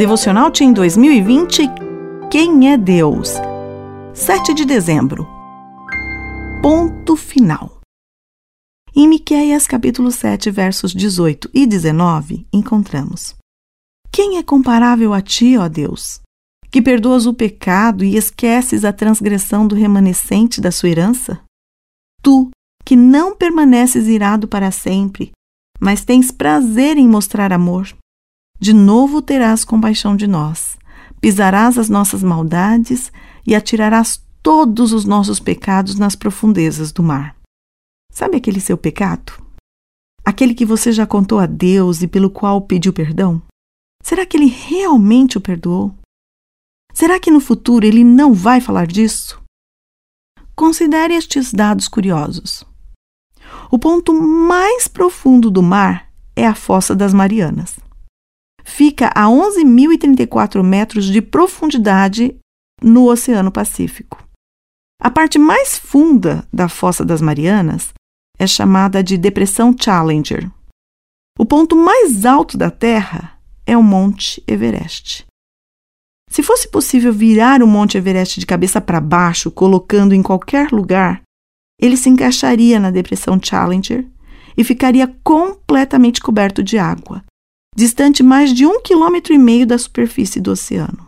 Devocional Team 2020 Quem é Deus? 7 de dezembro. Ponto final. Em Miqueias capítulo 7, versos 18 e 19, encontramos: Quem é comparável a ti, ó Deus, que perdoas o pecado e esqueces a transgressão do remanescente da sua herança? Tu, que não permaneces irado para sempre, mas tens prazer em mostrar amor, de novo terás compaixão de nós, pisarás as nossas maldades e atirarás todos os nossos pecados nas profundezas do mar. Sabe aquele seu pecado? Aquele que você já contou a Deus e pelo qual pediu perdão? Será que ele realmente o perdoou? Será que no futuro ele não vai falar disso? Considere estes dados curiosos. O ponto mais profundo do mar é a Fossa das Marianas. Fica a 11.034 metros de profundidade no Oceano Pacífico. A parte mais funda da Fossa das Marianas é chamada de Depressão Challenger. O ponto mais alto da Terra é o Monte Everest. Se fosse possível virar o Monte Everest de cabeça para baixo, colocando em qualquer lugar, ele se encaixaria na Depressão Challenger e ficaria completamente coberto de água, distante mais de um quilômetro e meio da superfície do oceano.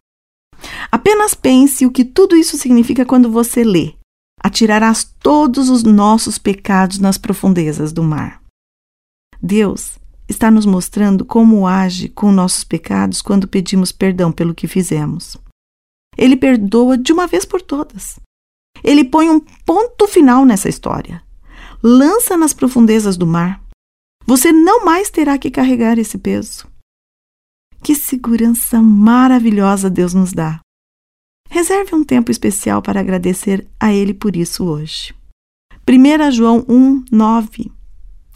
Apenas pense o que tudo isso significa quando você lê atirarás todos os nossos pecados nas profundezas do mar. Deus está nos mostrando como age com nossos pecados quando pedimos perdão pelo que fizemos. Ele perdoa de uma vez por todas. Ele põe um ponto final nessa história. Lança nas profundezas do mar. Você não mais terá que carregar esse peso. Que segurança maravilhosa Deus nos dá. Reserve um tempo especial para agradecer a Ele por isso hoje. 1 João 1, 9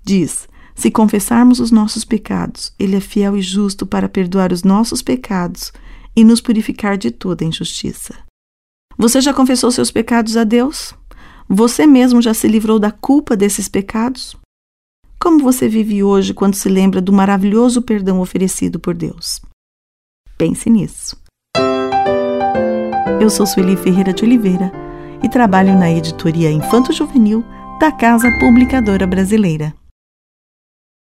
diz: Se confessarmos os nossos pecados, Ele é fiel e justo para perdoar os nossos pecados e nos purificar de toda injustiça. Você já confessou seus pecados a Deus? Você mesmo já se livrou da culpa desses pecados? Como você vive hoje quando se lembra do maravilhoso perdão oferecido por Deus? Pense nisso. Eu sou Sueli Ferreira de Oliveira e trabalho na editoria Infanto Juvenil da Casa Publicadora Brasileira.